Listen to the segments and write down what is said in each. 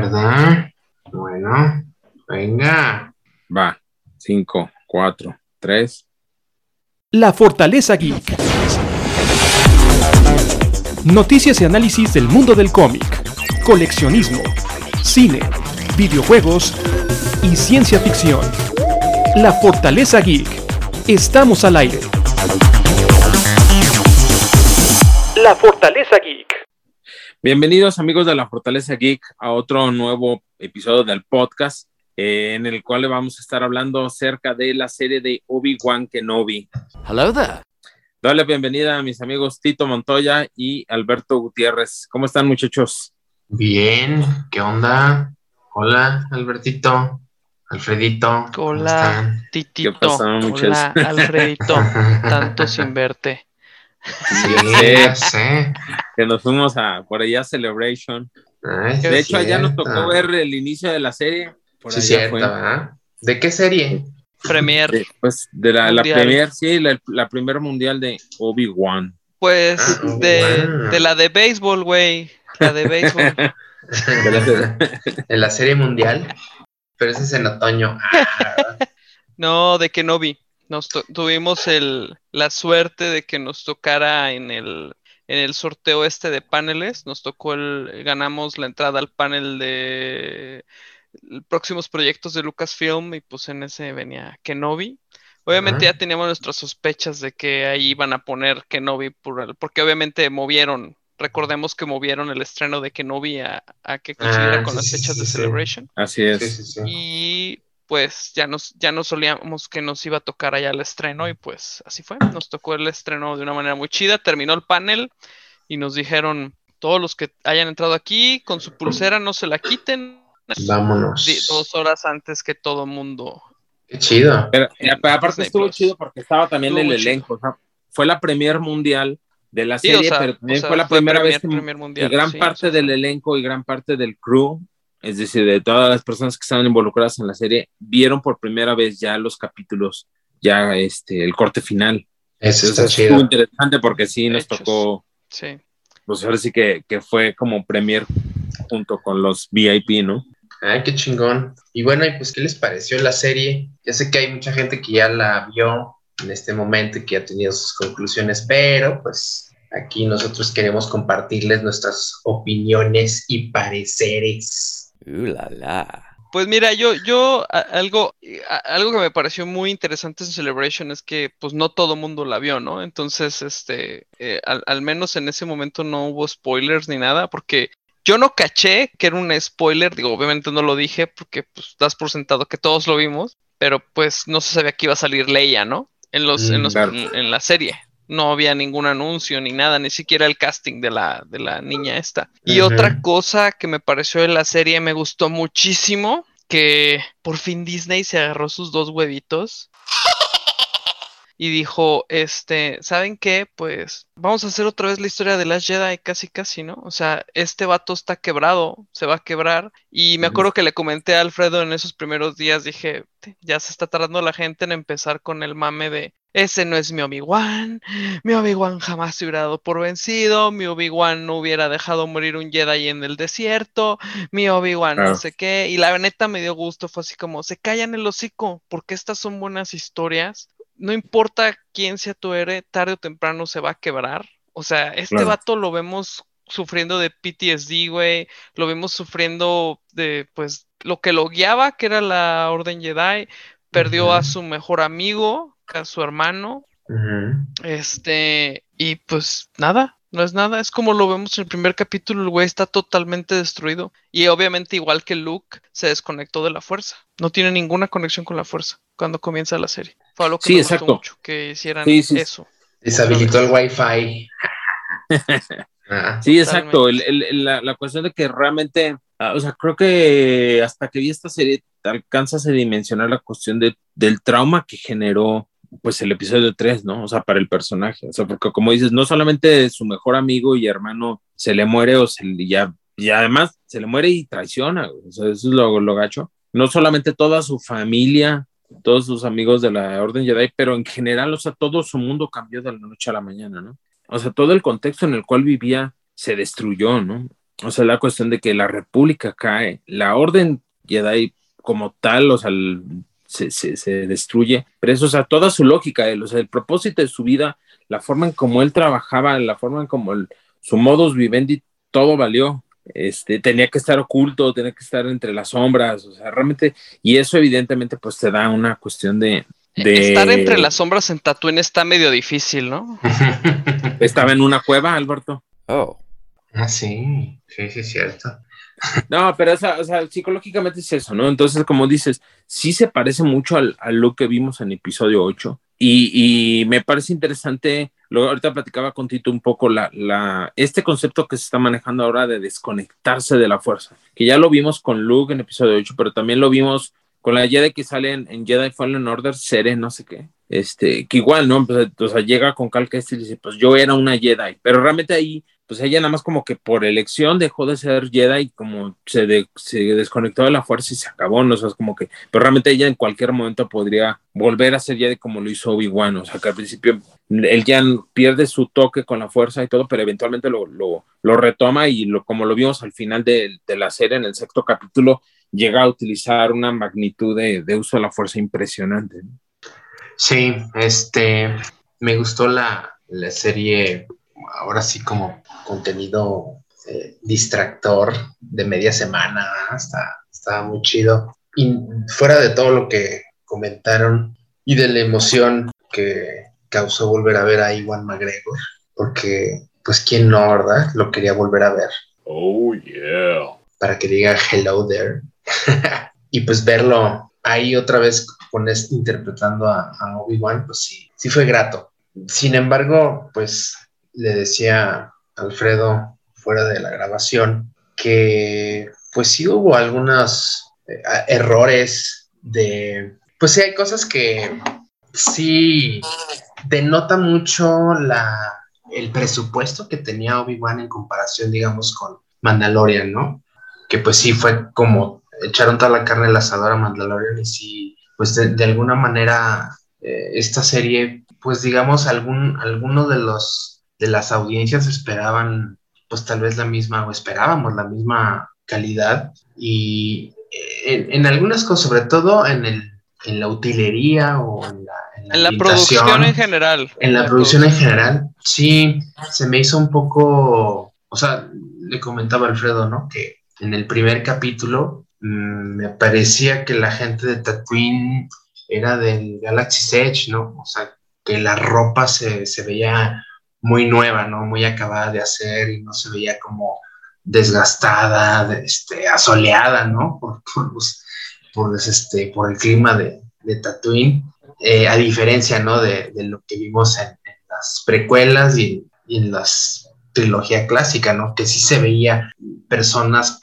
¿verdad? Bueno, venga. Va, 5, 4, 3. La Fortaleza Geek. Noticias y análisis del mundo del cómic, coleccionismo, cine, videojuegos y ciencia ficción. La Fortaleza Geek. Estamos al aire. La Fortaleza Geek. Bienvenidos amigos de la Fortaleza Geek a otro nuevo episodio del podcast eh, en el cual le vamos a estar hablando acerca de la serie de Obi-Wan Kenobi. Hello there. La bienvenida a mis amigos Tito Montoya y Alberto Gutiérrez. ¿Cómo están muchachos? Bien, ¿qué onda? Hola, Albertito, Alfredito. ¿cómo Hola, están? Titito. ¿Qué pasó, muchachos? Hola, Alfredito. Tanto sin verte. Sí, ya sé. Que nos fuimos a por allá a Celebration. Ay, De hecho, allá nos tocó ver el inicio de la serie. Por Sí, cierto. ¿De qué serie? Premier. De, pues de la, premier, sí, la, la primer mundial de Obi-Wan. Pues Ah, de, de la de béisbol, güey. La de béisbol. en la serie mundial. Pero ese es en otoño. Ah, No, de que no vi. Nos tuvimos el, la suerte de que nos tocara en el, en el sorteo este de paneles. Nos tocó el, ganamos la entrada al panel de próximos proyectos de Lucasfilm y pues en ese venía Kenobi. Obviamente ya teníamos nuestras sospechas de que ahí iban a poner Kenobi por el- porque obviamente movieron, recordemos que movieron el estreno de Kenobi a, a que coincidiera Ah, con sí, las fechas sí, de sí. Celebration. Así es. sí, sí, sí. Y pues ya nos, ya nos solíamos que nos iba a tocar allá el estreno y pues así fue. Nos tocó el estreno de una manera muy chida. Terminó el panel y nos dijeron, todos los que hayan entrado aquí con su pulsera no se la quiten. Vámonos. Dos horas antes que todo mundo. Qué chido. Pero, pero aparte Disney estuvo Plus. chido porque estaba también Estuvo el elenco. o sea, fue la premier mundial de la Sí, serie, o sea, pero también o sea, fue la primera premier- vez que, gran sí, o parte sea, del elenco y gran parte del crew, es decir, de todas las personas que estaban involucradas en la serie, vieron por primera vez ya los capítulos, ya este, el corte final. Eso está Entonces, chido. interesante porque sí nos Hechos. tocó, Sí. pues ahora sí que, que fue como premier junto con los VIP, ¿no? Ay, qué chingón. Y bueno, y pues, ¿qué les pareció la serie? Ya sé que hay mucha gente que ya la vio en este momento y que ha tenido sus conclusiones, pero pues aquí nosotros queremos compartirles nuestras opiniones y pareceres. La la. Pues mira, yo, yo a- algo, a- algo que me pareció muy interesante en Celebration es que pues no todo mundo la vio, ¿no? Entonces, este, eh, al, al menos en ese momento no hubo spoilers ni nada, porque yo no caché que era un spoiler, digo, obviamente no lo dije porque pues das por sentado que todos lo vimos, pero pues no se sabía que iba a salir Leia, ¿no? En los, en Mm, los, claro. en, en la serie. No había ningún anuncio ni nada, ni siquiera el casting de la, de la niña esta. Y otra cosa que me pareció de la serie, me gustó muchísimo, que por fin Disney se agarró sus dos huevitos y dijo, este, ¿saben qué? Pues vamos a hacer otra vez la historia de Last Jedi, casi casi, ¿no? O sea, este vato está quebrado, se va a quebrar. Y me acuerdo que le comenté a Alfredo en esos primeros días, dije, "Te- ya se está tardando la gente en empezar con el mame de, ese no es mi Obi-Wan, mi Obi-Wan jamás se hubiera dado por vencido, mi Obi-Wan no hubiera dejado morir un Jedi en el desierto, mi Obi-Wan no sé qué. Y la neta me dio gusto, fue así como, se callan el hocico, porque estas son buenas historias. No importa quién sea tu héroe, tarde o temprano se va a quebrar. O sea, este Claro. vato lo vemos sufriendo de PTSD, güey. Lo vemos sufriendo de, pues, lo que lo guiaba, que era la Orden Jedi. Perdió a su mejor amigo, su hermano. Este, y pues nada, no es nada. Es como lo vemos en el primer capítulo, el güey está totalmente destruido. Y obviamente, igual que Luke, se desconectó de la fuerza. No tiene ninguna conexión con la fuerza cuando comienza la serie. Fue algo que Sí, me exacto. gustó mucho, que hicieran Sí, sí. eso. Deshabilitó el wifi. Ah, Sí, exacto. El- el- el- la, la cuestión de que realmente, ah, o sea, creo que hasta que vi esta serie alcanzas a dimensionar la cuestión de, del trauma que generó pues el episodio 3, ¿no? O sea, para el personaje. O sea, porque como dices, no solamente su mejor amigo y hermano se le muere o se le ya, y además se le muere y traiciona. O sea, eso es lo, lo gacho. No solamente toda su familia, todos sus amigos de la Orden Jedi, pero en general, o sea, todo su mundo cambió de la noche a la mañana, ¿no? O sea, todo el contexto en el cual vivía se destruyó, ¿no? o sea, la cuestión de que la República cae, la Orden Jedi como tal, o sea, se, se, destruye, pero eso, o sea, toda su lógica, o sea, el propósito de su vida, la forma en cómo él trabajaba, la forma en cómo su modus vivendi, todo valió. Este, tenía que estar oculto, tenía que estar entre las sombras, o sea, realmente, y eso evidentemente pues te da una cuestión de, de... Estar entre las sombras en Tatooine está medio difícil, ¿no? Estaba en una cueva, Alberto. Oh. Ah, sí, sí, sí, es cierto. No, pero o sea, psicológicamente es eso, ¿no? Entonces, como dices, sí se parece mucho al, a lo que vimos en episodio 8 y, y, me parece interesante, luego ahorita platicaba con Tito un poco la, la, este concepto que se está manejando ahora de desconectarse de la fuerza, que ya lo vimos con Luke en episodio 8, pero también lo vimos con la Jedi que sale en, Jedi Fallen Order, Sere, no sé qué, este, que igual, ¿no? Pues, o sea, llega con Cal y dice, pues yo era una Jedi, pero realmente ahí pues ella nada más como que por elección dejó de ser Jedi y como se, se desconectó de la fuerza y se acabó, ¿no? O como que, pero realmente ella en cualquier momento podría volver a ser Jedi como lo hizo Obi-Wan, o sea, que al principio él ya pierde su toque con la fuerza y todo, pero eventualmente lo, lo, retoma y lo, como lo vimos al final de, de, la serie, en el sexto capítulo, llega a utilizar una magnitud de, de uso de la fuerza impresionante. Sí, este, me gustó la, la serie ahora sí como contenido eh, distractor de media semana, está, está muy chido. Y fuera de todo lo que comentaron y de la emoción que causó volver a ver a Iwan McGregor, porque pues quién no, ¿verdad? Lo quería volver a ver. Oh, yeah. Para que diga hello there. y pues verlo ahí otra vez con este, interpretando a, a Obi-Wan, pues sí, sí fue grato. Sin embargo, pues le decía Alfredo fuera de la grabación que pues sí hubo algunos eh, errores de, pues sí hay cosas que sí denota mucho la, el presupuesto que tenía Obi-Wan en comparación, digamos, con Mandalorian, ¿no? Que pues sí fue como echaron toda la carne al asador a Mandalorian y sí, pues de, alguna manera eh, esta serie, pues digamos, algún, alguno de los de las audiencias esperaban pues tal vez la misma o esperábamos la misma calidad y en, en algunas cosas, sobre todo en, el, en la utilería o en la, en la, producción en general. En la, producción en general, sí, se me hizo un poco, o sea, le comentaba Alfredo, ¿no? Que en el primer capítulo mmm, me parecía que la gente de Tatooine era del Galaxy Edge, ¿no? O sea, que la ropa se, se veía muy nueva, ¿no? Muy acabada de hacer y no se veía como desgastada, este, asoleada, ¿no? Por, por, este, por el clima de, de Tatooine, eh, a diferencia, ¿no? De, de, lo que vimos en, las precuelas y, en las trilogía clásica, ¿no? Que sí se veía personas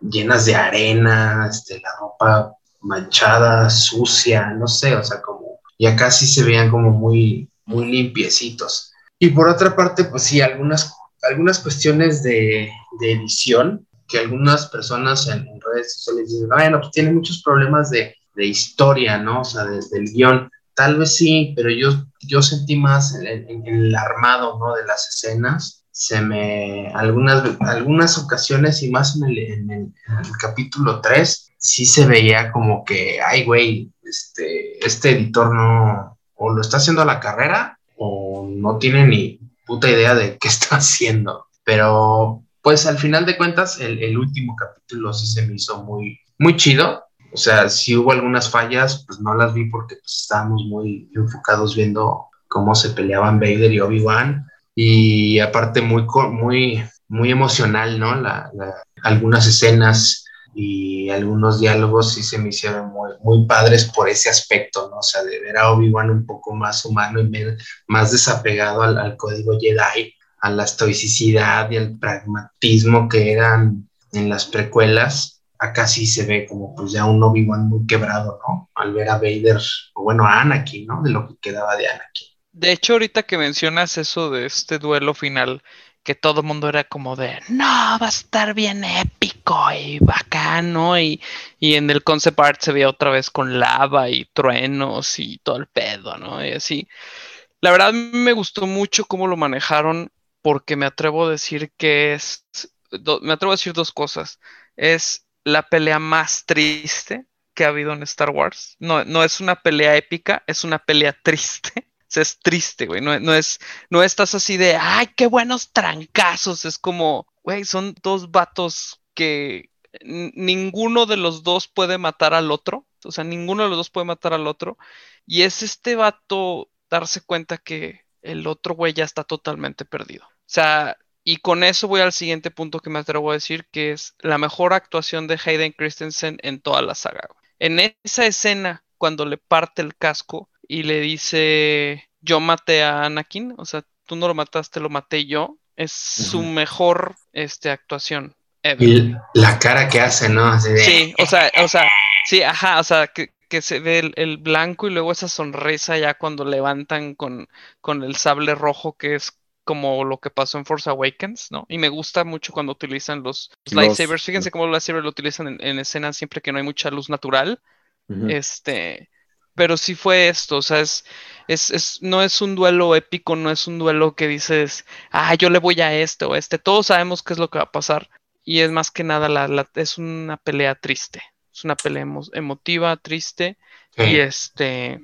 llenas de arena, este, la ropa manchada, sucia, no sé, o sea, como, y acá sí se veían como muy, muy limpiecitos. Y por otra parte, pues sí, algunas, algunas cuestiones de, de edición que algunas personas en, redes sociales dicen, bueno, pues tiene muchos problemas de, de historia, ¿no? O sea, desde el guion. Tal vez sí, pero yo, yo sentí más en, el armado, ¿no? De las escenas. Se me, algunas, algunas ocasiones y más en el, en el, en el capítulo 3, sí se veía como que, ay, güey, este, este editor no, o lo está haciendo a la carrera o no tiene ni puta idea de qué está haciendo. Pero pues al final de cuentas el, último capítulo sí se me hizo muy, muy chido. O sea, si hubo algunas fallas, pues no las vi porque pues, estábamos muy enfocados viendo cómo se peleaban Vader y Obi-Wan. Y aparte muy, muy, muy emocional, ¿no? algunas escenas y algunos diálogos sí se me hicieron muy, muy padres por ese aspecto, ¿no? O sea, de ver a Obi-Wan un poco más humano y más desapegado al, al, código Jedi, a la estoicidad y al pragmatismo que eran en las precuelas. Acá sí se ve como pues ya un Obi-Wan muy quebrado, ¿no? Al ver a Vader, o bueno, a Anakin, ¿no? De lo que quedaba de Anakin. De hecho, ahorita que mencionas eso de este duelo final, que todo el mundo era como de, no, va a estar bien épico y bacano. Y, y en el concept art se veía otra vez con lava y truenos y todo el pedo, ¿no? Y así. La verdad me gustó mucho cómo lo manejaron porque me atrevo a decir que es me atrevo a decir dos cosas. Es la pelea más triste que ha habido en Star Wars. No, no es una pelea épica, es una pelea triste. Es triste, güey. No, no, es, no estás así de, ay, qué buenos trancazos. Es como, güey, son dos vatos que ninguno de los dos puede matar al otro. O sea, ninguno de los dos puede matar al otro. Y es este vato darse cuenta que el otro güey ya está totalmente perdido. O sea, y con eso voy al siguiente punto que me atrevo a decir, que es la mejor actuación de Hayden Christensen en toda la saga. En esa escena, cuando le parte el casco y le dice, yo maté a Anakin, o sea, tú no lo mataste, lo maté yo, es su mejor este, actuación. Y la cara que hace, ¿no? Sí, o sea, o sea, sí, ajá, o sea, que, se ve el, blanco y luego esa sonrisa ya cuando levantan con, con el sable rojo que es como lo que pasó en Force Awakens, ¿no? Y me gusta mucho cuando utilizan los, lightsabers. Fíjense cómo los lightsabers lo utilizan en, escenas siempre que no hay mucha luz natural. Este, pero sí fue esto, o sea, es, es, no es un duelo épico, no es un duelo que dices, ah, yo le voy a este o a este. Todos sabemos qué es lo que va a pasar. Y es más que nada, la, es una pelea triste. Es una pelea emotiva, triste. Y este,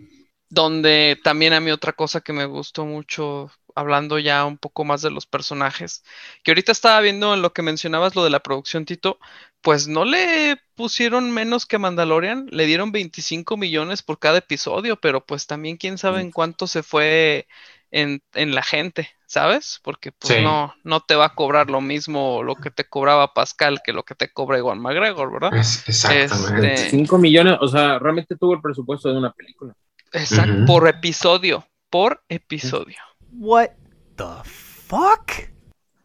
donde también a mí otra cosa que me gustó mucho hablando ya un poco más de los personajes, que ahorita estaba viendo en lo que mencionabas, lo de la producción, Tito, pues no le pusieron menos que Mandalorian, le dieron 25 millones por cada episodio, pero pues también quién sabe en cuánto se fue en, la gente, ¿sabes? Porque pues no, no te va a cobrar lo mismo lo que te cobraba Pascal que lo que te cobra Juan McGregor, ¿verdad? exactamente. 25 este millones, o sea, realmente tuvo el presupuesto de una película. Exacto, por episodio, por episodio. What the fuck?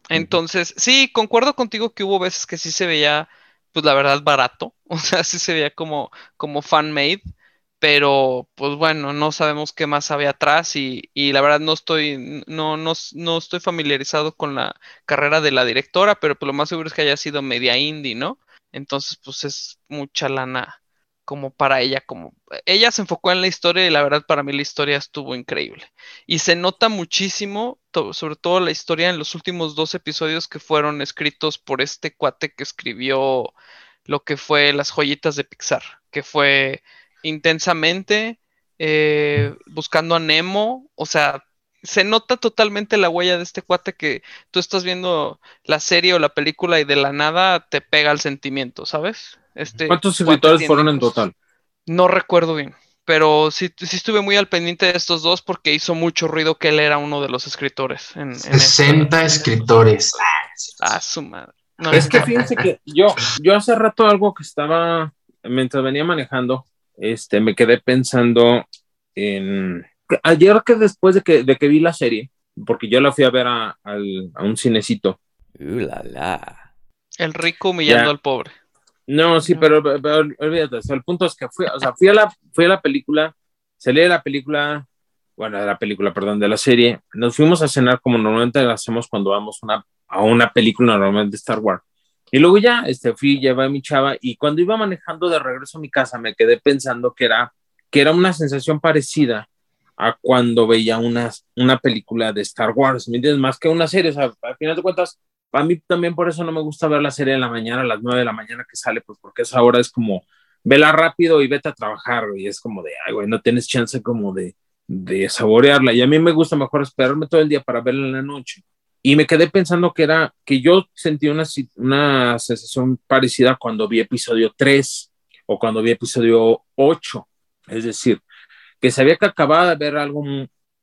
Entonces, sí, concuerdo contigo que hubo veces que sí se veía, pues la verdad, barato. O sea, sí se veía como, como fan-made. Pero, pues bueno, no sabemos qué más había atrás y, y la verdad no estoy, no, no, no, estoy familiarizado con la carrera de la directora, pero pues lo más seguro es que haya sido media indie, ¿no? Entonces, pues es mucha lana como para ella, como ella se enfocó en la historia y la verdad para mí la historia estuvo increíble. Y se nota muchísimo, sobre todo la historia en los últimos dos episodios que fueron escritos por este cuate que escribió lo que fue las joyitas de Pixar, que fue intensamente eh, buscando a Nemo, o sea, se nota totalmente la huella de este cuate que tú estás viendo la serie o la película y de la nada te pega el sentimiento, ¿sabes? Este, ¿Cuántos escritores fueron en total? No recuerdo bien, pero sí, sí estuve muy al pendiente de estos dos porque hizo mucho ruido que él era uno de los escritores. En, 60 escritores. Ah, su madre. es que fíjense que yo, yo hace rato algo que estaba, mientras venía manejando, este, me quedé pensando en... Ayer que después de que, de que vi la serie, porque yo la fui a ver a, un cinecito. Uh, la, la. El rico humillando al pobre. No, sí, pero, olvídate, el punto es que fui, o sea, fui a la, fui a la película, salí de la película, bueno, de la película, perdón, de la serie, nos fuimos a cenar como normalmente lo hacemos cuando vamos una, a una película normalmente de Star Wars. Y luego ya, este, fui, llevé a mi chava y cuando iba manejando de regreso a mi casa me quedé pensando que era, que era una sensación parecida a cuando veía una, una película de Star Wars, ¿me entiendes? Más que una serie, o sea, al final de cuentas, a mí también por eso no me gusta ver la serie en la mañana, a las 9 de la mañana que sale, pues porque esa hora es como, vela rápido y vete a trabajar, y es como de, ay, güey, no tienes chance como de, de saborearla. Y a mí me gusta mejor esperarme todo el día para verla en la noche. Y me quedé pensando que era, que yo sentí una, una sensación parecida cuando vi episodio 3 o cuando vi episodio 8. Es decir, que sabía que acababa de ver algo,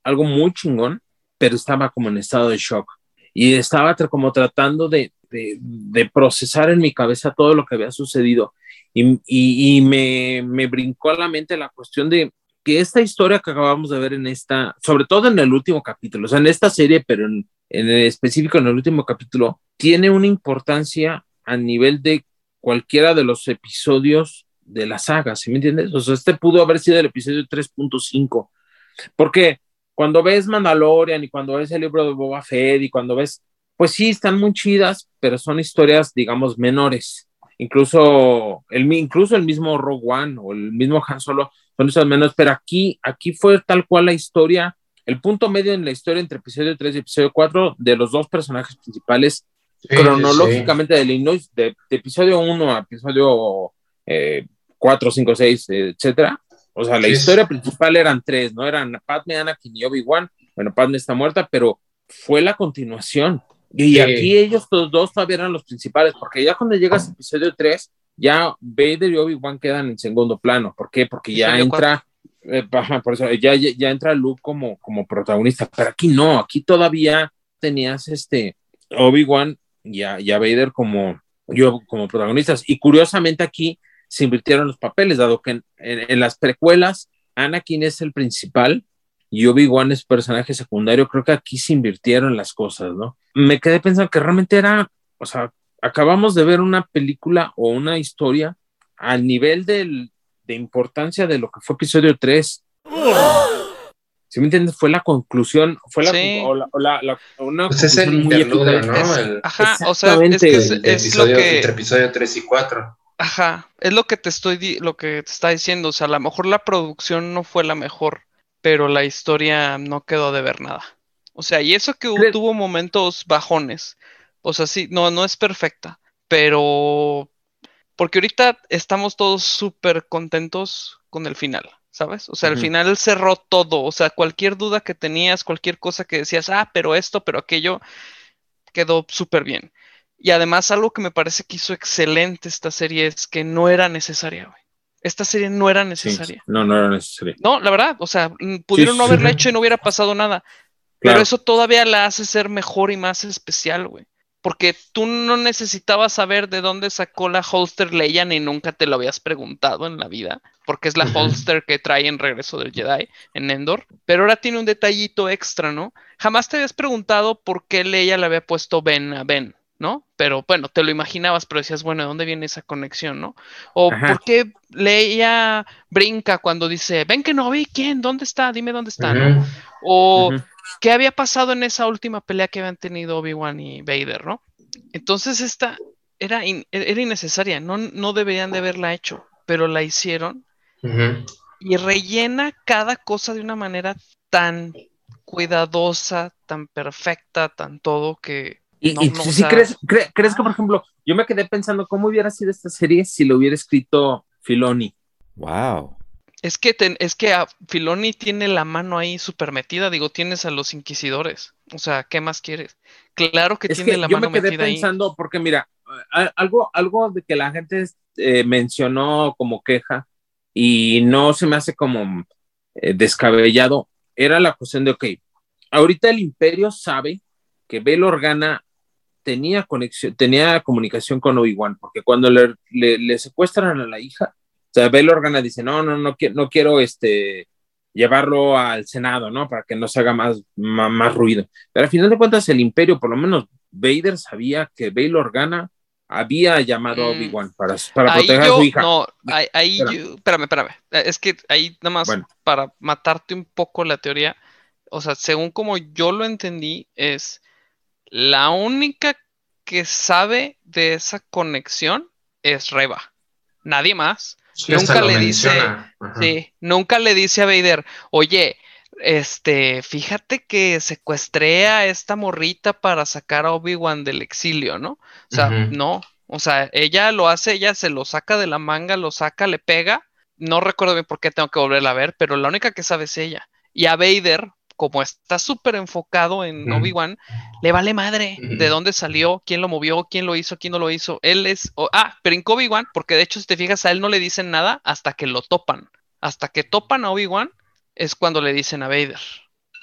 algo muy chingón, pero estaba como en estado de shock y estaba como tratando de, de, procesar en mi cabeza todo lo que había sucedido y, y, me, me, brincó a la mente la cuestión de que esta historia que acabamos de ver en esta, sobre todo en el último capítulo, o sea, en esta serie, pero en, en específico en el último capítulo, tiene una importancia a nivel de cualquiera de los episodios de la saga, ¿sí me entiendes? O sea, este pudo haber sido el episodio 3.5, porque cuando ves Mandalorian y cuando ves el libro de Boba Fett y cuando ves, pues sí, están muy chidas, pero son historias, digamos, menores. Incluso el, incluso el mismo Rogue One o el mismo Han Solo son esas menores, pero aquí, aquí fue tal cual la historia, el punto medio en la historia entre episodio 3 y episodio 4 de los dos personajes principales Sí, cronológicamente de Illinois, de, de episodio 1 a episodio eh, 4, 5, 6, etcétera. O sea, la Sí, historia principal eran tres, ¿no? Eran Padme, Anakin y Obi-Wan. Bueno, Padme está muerta, pero fue la continuación. Y aquí ellos todos dos todavía eran los principales, porque ya cuando llegas a episodio 3, ya Vader y Obi-Wan quedan en segundo plano. ¿Por qué? Porque ya entra, eh, por eso, ya, ya, ya entra Luke como, como protagonista, pero aquí no, aquí todavía tenías este Obi-Wan y a, y a Vader como, yo, como protagonistas. Y curiosamente aquí se invirtieron los papeles, dado que en, en- en las precuelas Anakin es el principal y Obi-Wan es personaje secundario. Creo que aquí se invirtieron las cosas, ¿no? Me quedé pensando que realmente era, o sea, acabamos de ver una película o una historia al nivel del, de importancia de lo que fue episodio 3. Si me entiendes, fue la conclusión, fue la, Sí. o la, o la- la- una Pues es el interludio. ¿no? El, ajá, o sea, es Exactamente, que es, el es episodio, lo que, entre episodio 3 y 4. Ajá, es lo que te estoy, lo que te está diciendo, o sea, a lo mejor la producción no fue la mejor, pero la historia no quedó de ver nada. O sea, y eso que tuvo momentos bajones, o sea, sí, no, no es perfecta, pero porque ahorita estamos todos súper contentos con el final, ¿sabes? O sea, al Ujú. final cerró todo, o sea, cualquier duda que tenías, cualquier cosa que decías, ah, pero esto, pero aquello, quedó súper bien. Y además algo que me parece que hizo excelente esta serie es que no era necesaria, güey. Esta serie no era Sí, necesaria. no, no era necesario. No, la verdad, o sea, pudieron no haberla sí. hecho y no hubiera pasado nada. Claro. Pero eso todavía la hace ser mejor y más especial, güey. Porque tú no necesitabas saber de dónde sacó la holster Leia ni nunca te lo habías preguntado en la vida. Porque es la holster que trae en Regreso del Jedi en Endor. Pero ahora tiene un detallito extra, ¿no? Jamás te habías preguntado por qué Leia le había puesto Ben a Ben, ¿no? Pero bueno, te lo imaginabas, pero decías, bueno, ¿de dónde viene esa conexión, no? O Ajá. por qué Leia brinca cuando dice, ven que no vi, ¿quién? ¿Dónde está? Dime dónde está, ¿no? O qué había pasado en esa última pelea que habían tenido Obi-Wan y Vader, ¿no? Entonces esta era, in- era innecesaria, no, no deberían de haberla hecho, pero la hicieron y rellena cada cosa de una manera tan cuidadosa, tan perfecta, tan todo que... Y, No, y no, si o sea- crees, cre- crees que, por ejemplo, yo me quedé pensando cómo hubiera sido esta serie si lo hubiera escrito Filoni. Wow. Es que, ten- es que a Filoni tiene la mano ahí súper metida, digo, tienes a los inquisidores, o sea, ¿qué más quieres? Claro que Es tiene que la yo mano me quedé metida ahí. pensando, porque mira, algo, algo de que la gente eh, mencionó como queja y no se me hace como eh, descabellado, era la cuestión de, ok, ahorita el imperio sabe que Bail Organa tenía conexión, tenía comunicación con Obi-Wan, porque cuando le, le- le secuestran a la hija, o sea, Bail Organa dice, no, no, no, quiero, no quiero este, llevarlo al Senado, ¿no? Para que no se haga más, más, ruido. Pero al final de cuentas, el imperio, por lo menos Vader sabía que Bail Organa había llamado a Mm. Obi-Wan para, para Ahí proteger a su hija. no, ahí, ahí Espérame. yo- espérame, espérame. Es que ahí nada más Bueno. para matarte un poco la teoría, o sea, según como yo lo entendí, es la única que sabe de esa conexión es Reba. Nadie más. Sí, Nunca le dice-. Sí, nunca le dice a Vader, oye, este, fíjate que secuestré a esta morrita para sacar a Obi-Wan del exilio, ¿no? O sea, no, o sea, ella lo hace, ella se lo saca de la manga, lo saca, le pega. No recuerdo bien por qué tengo que volverla a ver, pero la única que sabe es ella. Y a Vader, como está súper enfocado en. Obi-Wan, le vale madre de dónde salió, quién lo movió, quién lo hizo, quién no lo hizo. Él es. o- ah, pero en Obi-Wan, porque de hecho, si te fijas, a él no le dicen nada hasta que lo topan. Hasta que topan a Obi-Wan es cuando le dicen a Vader.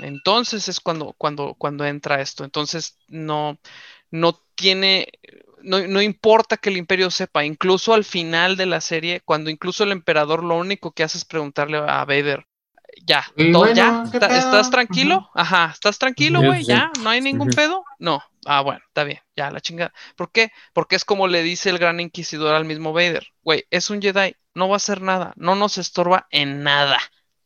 Entonces es cuando, cuando, cuando entra esto. Entonces no, no tiene. No, no importa que el imperio sepa, incluso al final de la serie, cuando incluso el emperador lo único que hace es preguntarle a Vader, ya, todo, bueno, ya, ¿qué ¿Está- pedo? ¿estás tranquilo? Ajá, ¿estás tranquilo, güey? ¿Ya? ¿No hay ningún pedo? No. Ah, bueno, está bien, ya, la chingada. ¿Por qué? Porque es como le dice el gran inquisidor al mismo Vader, güey, es un Jedi, no va a hacer nada, no nos estorba en nada,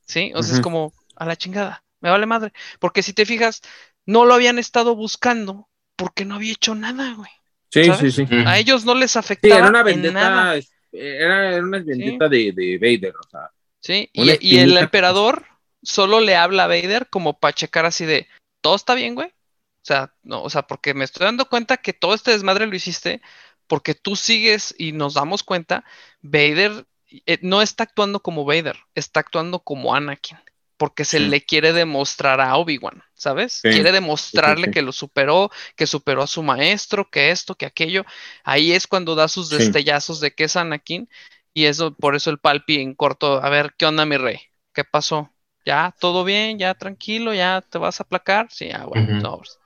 ¿sí? O sea, es como, a la chingada, me vale madre. Porque si te fijas, no lo habían estado buscando porque no había hecho nada, güey. Sí, ¿sabes? sí, sí. A ellos no les Sí, afectaba era una en nada. vendetta, era, era una vendetta de, de Vader, o sea. Sí, y, y el emperador solo le habla a Vader como para checar así de, ¿todo está bien, güey? O sea, no, o sea, porque me estoy dando cuenta que todo este desmadre lo hiciste porque tú sigues y nos damos cuenta, Vader eh, no está actuando como Vader, está actuando como Anakin, porque se Sí. le quiere demostrar a Obi-Wan, ¿sabes? Sí, Quiere demostrarle sí. que lo superó, que superó a su maestro, que esto, que aquello. Ahí es cuando da sus destellazos de que es Anakin, y eso, por eso el palpi en corto, a ver, ¿qué onda, mi rey? ¿Qué pasó? ¿Ya todo bien? ¿Ya tranquilo? ¿Ya te vas a aplacar? Sí, ah, bueno, Ujú. sobres.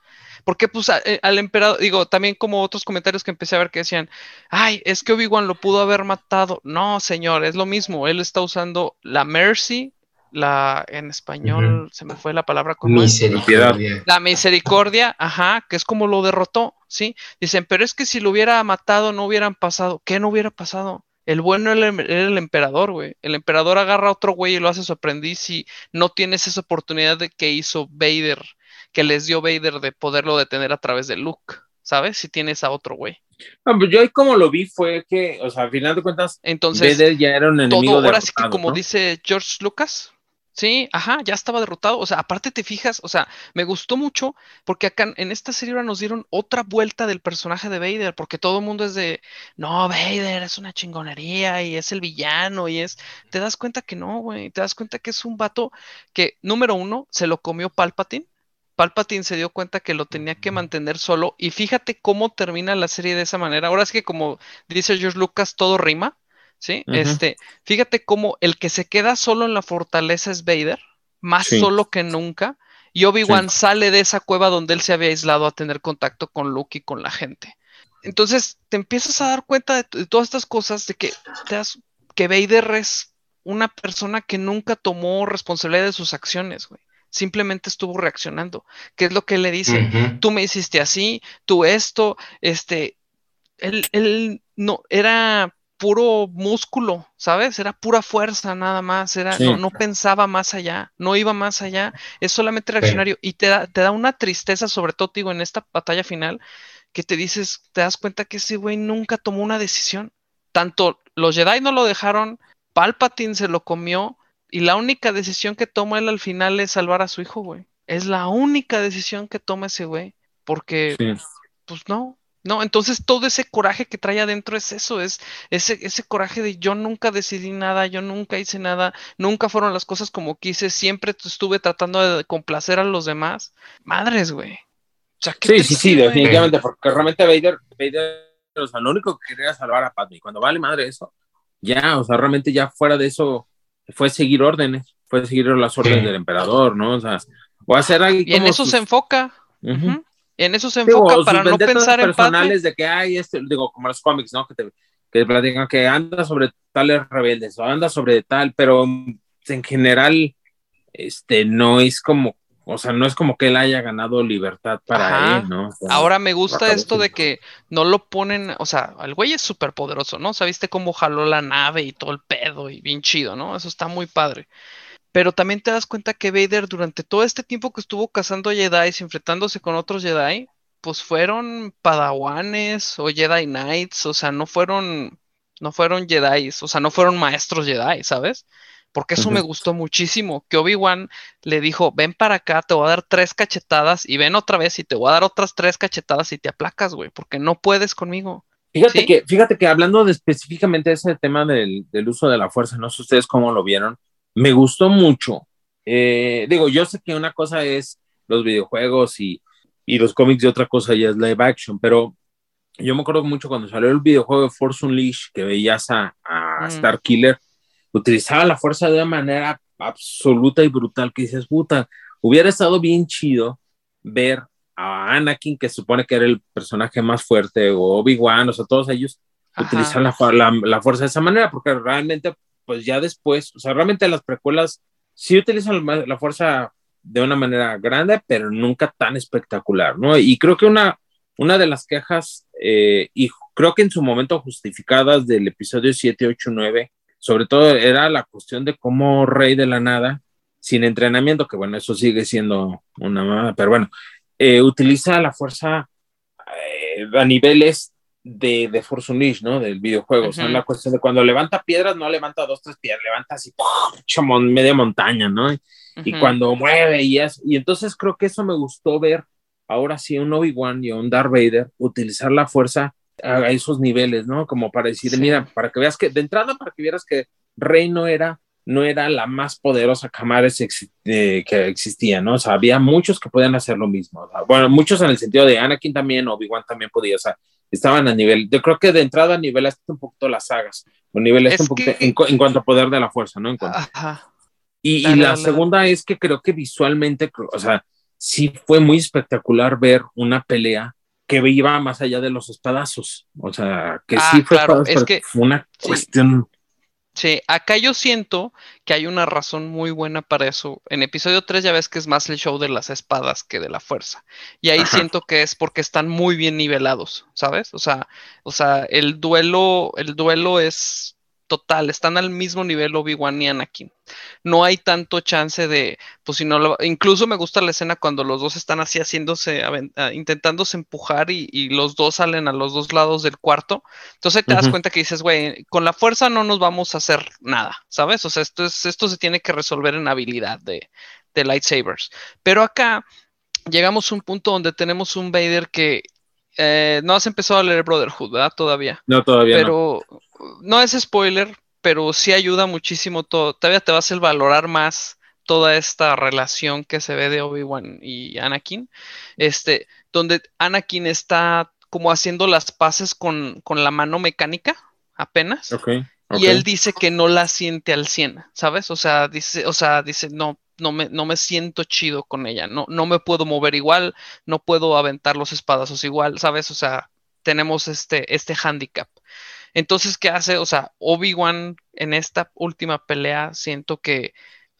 Porque pues a- eh, al emperador, digo, también como otros comentarios que empecé a ver que decían, ay, es que Obi-Wan lo pudo haber matado. No, señor, es lo mismo. Él está usando la mercy, la en español se me fue la palabra como Misericordia. la misericordia, ajá, que es como lo derrotó, ¿sí? Dicen, pero es que si lo hubiera matado no hubieran pasado. ¿Qué no hubiera pasado? El bueno era el, era el emperador, güey. El emperador agarra a otro güey y lo hace su aprendiz y no tienes esa oportunidad de que hizo Vader, que les dio Vader de poderlo detener a través de Luke, ¿sabes? Si tienes a otro güey. No, pues yo ahí como lo vi fue que, o sea, al final de cuentas, Entonces, Vader ya era un enemigo todo, ahora sí que como ¿no? dice George Lucas, sí, ajá, ya estaba derrotado. O sea, aparte te fijas, o sea, me gustó mucho porque acá en esta serie ahora nos dieron otra vuelta del personaje de Vader, porque todo el mundo es de, no, Vader es una chingonería y es el villano y es, te das cuenta que no, güey, te das cuenta que es un vato que, número uno, se lo comió Palpatine. Palpatine se dio cuenta que lo tenía que mantener solo y fíjate cómo termina la serie de esa manera. Ahora es que como dice George Lucas, todo rima, ¿sí? Este, fíjate cómo el que se queda solo en la fortaleza es Vader, más Sí. solo que nunca, y Obi-Wan sale de esa cueva donde él se había aislado a tener contacto con Luke y con la gente. Entonces te empiezas a dar cuenta de, de todas estas cosas, de que, te das- que Vader es una persona que nunca tomó responsabilidad de sus acciones, güey. Simplemente estuvo reaccionando. ¿Qué es lo que él le dice? Tú me hiciste así, tú esto, este, él, él no, era puro músculo, ¿sabes? Era pura fuerza nada más, era, Sí. no, no pensaba más allá, no iba más allá, es solamente reaccionario y te da, te da una tristeza, sobre todo, digo, en esta batalla final, que te dices, te das cuenta que ese güey nunca tomó una decisión. Tanto los Jedi no lo dejaron, Palpatine se lo comió, y la única decisión que toma él al final es salvar a su hijo, güey. Es la única decisión que toma ese güey. Porque, Sí. pues no, no. Entonces todo ese coraje que trae adentro es eso, es ese, ese coraje de yo nunca decidí nada, yo nunca hice nada, nunca fueron las cosas como quise, siempre estuve tratando de complacer a los demás. Madres, güey. O sea, qué Sí, sí, sí, definitivamente, porque realmente Vader, Vader, o sea, lo único que quería salvar a Padme. Cuando vale madre eso, ya, o sea, realmente ya fuera de eso, fue seguir órdenes, fue seguir las órdenes Sí. del emperador, ¿no? O sea, o hacer ahí Y en eso sus- se enfoca. Ujú. En eso se enfoca para no pensar en personales de que hay este, digo, como los cómics, ¿no? Que te, que te platican que anda sobre tales rebeldes o anda sobre tal, pero en general, este, no es como, o sea, no es como que él haya ganado libertad para Ajá. él, ¿no? O sea, Ahora me gusta esto de que no lo ponen, o sea, el güey es súper poderoso, ¿no? ¿Sabiste cómo jaló la nave y todo el pedo y bien chido, ¿no? Eso está muy padre. Pero también te das cuenta que Vader durante todo este tiempo que estuvo cazando Jedi, enfrentándose con otros Jedi, pues fueron padawanes o Jedi Knights, o sea, no fueron, no fueron Jedi, o sea, no fueron maestros Jedi, ¿sabes? Porque eso me gustó muchísimo, que Obi-Wan le dijo, ven para acá, te voy a dar tres cachetadas y ven otra vez y te voy a dar otras tres cachetadas y te aplacas, güey, porque no puedes conmigo. Fíjate ¿Sí? que, fíjate que hablando de específicamente de ese tema del, del uso de la fuerza, no sé ustedes cómo lo vieron, me gustó mucho. Eh, digo, yo sé que una cosa es los videojuegos y, y los cómics y otra cosa ya es live action, pero yo me acuerdo mucho cuando salió el videojuego de Force Unleashed, que veías a, a Mm. Star Killer, utilizaba la fuerza de una manera absoluta y brutal que dices, puta, hubiera estado bien chido ver a Anakin, que supone que era el personaje más fuerte, o Obi-Wan, o sea, todos ellos Ajá. la fuerza de esa manera, porque realmente, pues ya después, o sea, realmente las precuelas sí utilizan la, fuerza de una manera grande, pero nunca tan espectacular, ¿no? Y creo que una, una de las quejas, eh, y creo que en su momento justificadas del episodio 7, 8, 9, sobre todo era la cuestión de cómo Rey de la Nada, sin entrenamiento, que bueno, eso sigue siendo una mamada, pero bueno, eh, utiliza la fuerza eh, a niveles de, de Force Unleashed, ¿no? Del videojuego. O sea, la cuestión de cuando levanta piedras, no levanta dos, tres piedras, levanta así, ¡pum! media montaña, ¿no? Y Ujú. cuando mueve y eso. Y entonces creo que eso me gustó ver ahora sí un Obi-Wan y un Darth Vader utilizar la fuerza a esos niveles, ¿no? Como para decir, Sí. mira, para que veas que, de entrada, para que vieras que Rey no era, no era la más poderosa cámara que existía, ¿no? O sea, había muchos que podían hacer lo mismo. O sea, bueno, muchos en el sentido de Anakin también, Obi-Wan también podía, o sea, estaban a nivel, yo creo que de entrada nivelaste un poquito las sagas, o Es un poquito que- en, en cuanto a poder de la fuerza, ¿no? En cuanto- Ajá. y, y Dale, la dale, segunda es que creo que visualmente, o sea, sí fue muy espectacular ver una pelea que iba más allá de los espadazos. O sea, que Ah, sí fue, claro, es que- una cuestión. Sí, acá yo siento que hay una razón muy buena para eso. En episodio 3 ya ves que es más el show de las espadas que de la fuerza. Y ahí Ajá. siento que es porque están muy bien nivelados, ¿sabes? O sea, o sea, el duelo, el duelo es total, están al mismo nivel Obi-Wan y Anakin. No hay tanto chance de, pues si no lo, incluso me gusta la escena cuando los dos están así haciéndose, ah, intentándose empujar y, y los dos salen a los dos lados del cuarto. Entonces te das cuenta que dices, güey, con la fuerza no nos vamos a hacer nada, ¿sabes? O sea, esto es, esto se tiene que resolver en habilidad de, de lightsabers. Pero acá llegamos a un punto donde tenemos un Vader que eh, no has empezado a leer Brotherhood, ¿verdad? Todavía. No, todavía. Pero no es spoiler, pero sí ayuda muchísimo todo. Todavía te va a valorar más toda esta relación que se ve de Obi-Wan y Anakin. Este, donde Anakin está como haciendo las paces con, con la mano mecánica, apenas. Y él dice que no la siente al 100, ¿sabes? O sea, dice, o sea, dice, no, no me, no me siento chido con ella, no, no me puedo mover igual, no puedo aventar los espadazos igual, ¿sabes? O sea, tenemos este, este handicap. Entonces, ¿qué hace? O sea, Obi-Wan en esta última pelea, siento que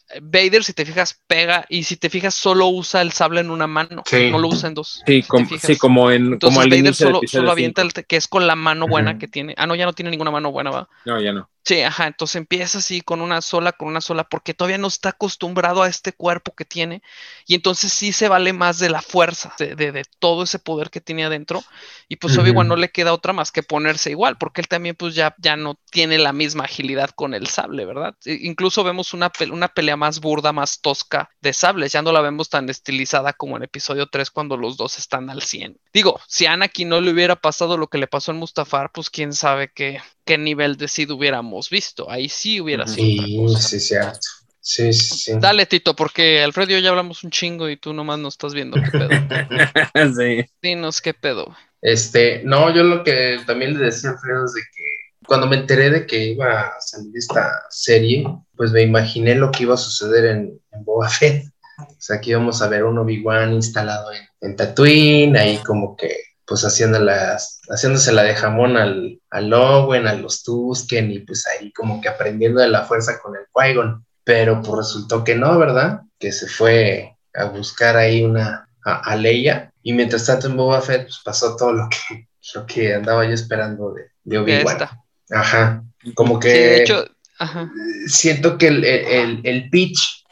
eh, Vader, si te fijas, pega y si te fijas, solo usa el sable en una mano, Sí. no lo usa en dos. Sí, si sí, como en Entonces como al Vader solo, solo avienta el que es con la mano buena que tiene. Ah, no, ya no tiene ninguna mano buena, va. No, ya no. Sí, ajá, entonces empieza así con una sola, con una sola, porque todavía no está acostumbrado a este cuerpo que tiene, y entonces sí se vale más de la fuerza, de, de- de todo ese poder que tiene adentro, y pues Ujú. Obi-Wan no le queda otra más que ponerse igual, porque él también pues ya, ya no tiene la misma agilidad con el sable, ¿verdad? E- incluso vemos una, pe- una pelea más burda, más tosca de sables, ya no la vemos tan estilizada como en episodio 3 cuando los dos están al 100. Digo, si a Anakin no le hubiera pasado lo que le pasó en Mustafar, pues quién sabe qué, qué nivel de Sid hubiéramos visto. Ahí sí hubiera sido otra Sí, cosa. sí, cierto. Sí, sí, sí. Dale, Tito, porque Alfredo y yo ya hablamos un chingo y tú nomás no estás viendo qué pedo. sí. Dinos qué pedo. Este, no, yo lo que también le decía a Alfredo es de que cuando me enteré de que iba a salir esta serie, pues me imaginé lo que iba a suceder en, en Boba Fett. O sea, que íbamos a ver un Obi-Wan instalado en, en Tatooine, ahí como que, pues haciendo las, haciéndose la de jamón al, al Owen, a los Tusken, y pues ahí como que aprendiendo de la fuerza con el Qui-Gon. Pero pues resultó que no, ¿verdad? Que se fue a buscar ahí una, a, a Leia, y mientras tanto en Boba Fett, pues pasó todo lo que, lo que andaba yo esperando de, de Obi-Wan. Ajá. Como que Sí, de hecho, ajá. siento que el, el- el- el pitch,